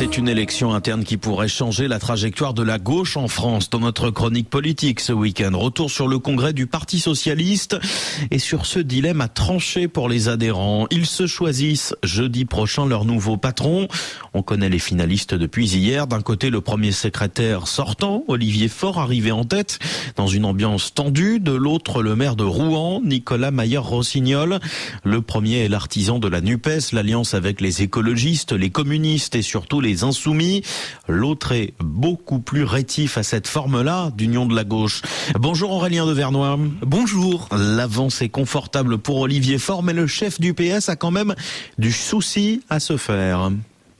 C'est une élection interne qui pourrait changer la trajectoire de la gauche en France. Dans notre chronique politique ce week-end, retour sur le congrès du Parti socialiste et sur ce dilemme à trancher pour les adhérents. Ils se choisissent jeudi prochain leur nouveau patron. On connaît les finalistes depuis hier. D'un côté, le premier secrétaire sortant, Olivier Faure, arrivé en tête dans une ambiance tendue. De l'autre, le maire de Rouen, Nicolas Mayer-Rossignol. Le premier est l'artisan de la NUPES, l'alliance avec les écologistes, les communistes et surtout les insoumis. L'autre est beaucoup plus rétif à cette forme-là d'union de la gauche. Bonjour Aurélien de Vernois. Bonjour. L'avance est confortable pour Olivier Faure, mais le chef du PS a quand même du souci à se faire.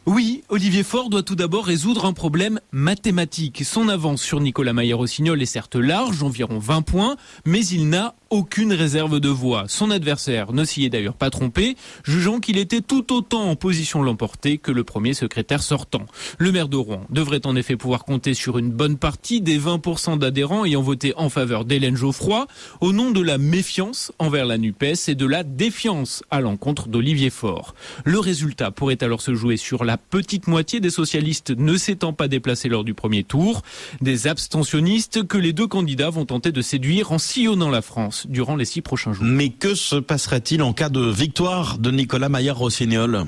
Oui, Olivier Faure doit tout d'abord résoudre un problème mathématique. Son avance sur Nicolas Maillard-Rossignol est certes large, environ 20 points, mais il n'a aucune réserve de voix. Son adversaire ne s'y est d'ailleurs pas trompé, jugeant qu'il était tout autant en position de l'emporter que le premier secrétaire sortant. Le maire de Rouen devrait en effet pouvoir compter sur une bonne partie des 20% d'adhérents ayant voté en faveur d'Hélène Geoffroy, au nom de la méfiance envers la NUPES et de la défiance à l'encontre d'Olivier Faure. Le résultat pourrait alors se jouer sur la petite moitié des socialistes ne s'étant pas déplacés lors du premier tour, des abstentionnistes que les deux candidats vont tenter de séduire en sillonnant la France durant les six prochains jours. Mais que se passerait-il en cas de victoire de Nicolas Maillard-Rossignol?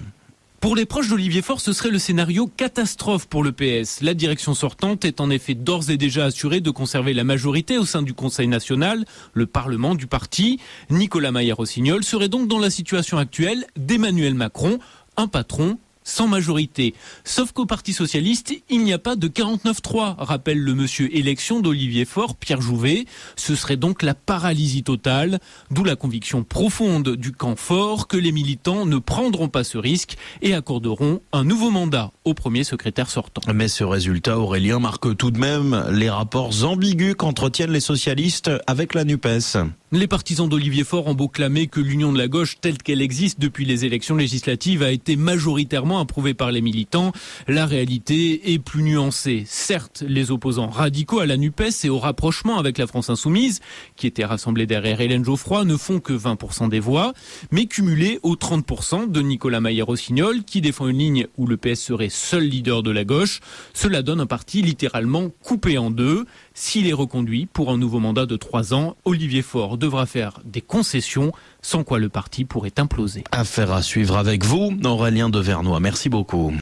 Pour les proches d'Olivier Faure, ce serait le scénario catastrophe pour le PS. La direction sortante est en effet d'ores et déjà assurée de conserver la majorité au sein du Conseil national, le Parlement du parti. Nicolas Maillard-Rossignol serait donc dans la situation actuelle d'Emmanuel Macron, un patron sans majorité. Sauf qu'au Parti Socialiste, il n'y a pas de 49-3, rappelle le monsieur élection d'Olivier Faure, Pierre Jouvet. Ce serait donc la paralysie totale, d'où la conviction profonde du camp fort que les militants ne prendront pas ce risque et accorderont un nouveau mandat au premier secrétaire sortant. Mais ce résultat, Aurélien, marque tout de même les rapports ambigus qu'entretiennent les socialistes avec la NUPES. Les partisans d'Olivier Faure ont beau clamer que l'union de la gauche telle qu'elle existe depuis les élections législatives a été majoritairement approuvée par les militants, la réalité est plus nuancée. Certes, les opposants radicaux à la NUPES et au rapprochement avec la France insoumise, qui était rassemblés derrière Hélène Geoffroy, ne font que 20% des voix, mais cumulés aux 30% de Nicolas Maillé-Rossignol, qui défend une ligne où le PS serait seul leader de la gauche. Cela donne un parti littéralement coupé en deux. S'il est reconduit pour un nouveau mandat de trois ans, Olivier Faure devra faire des concessions, sans quoi le parti pourrait imploser. Affaire à suivre avec vous, Aurélien de Vernois. Merci beaucoup.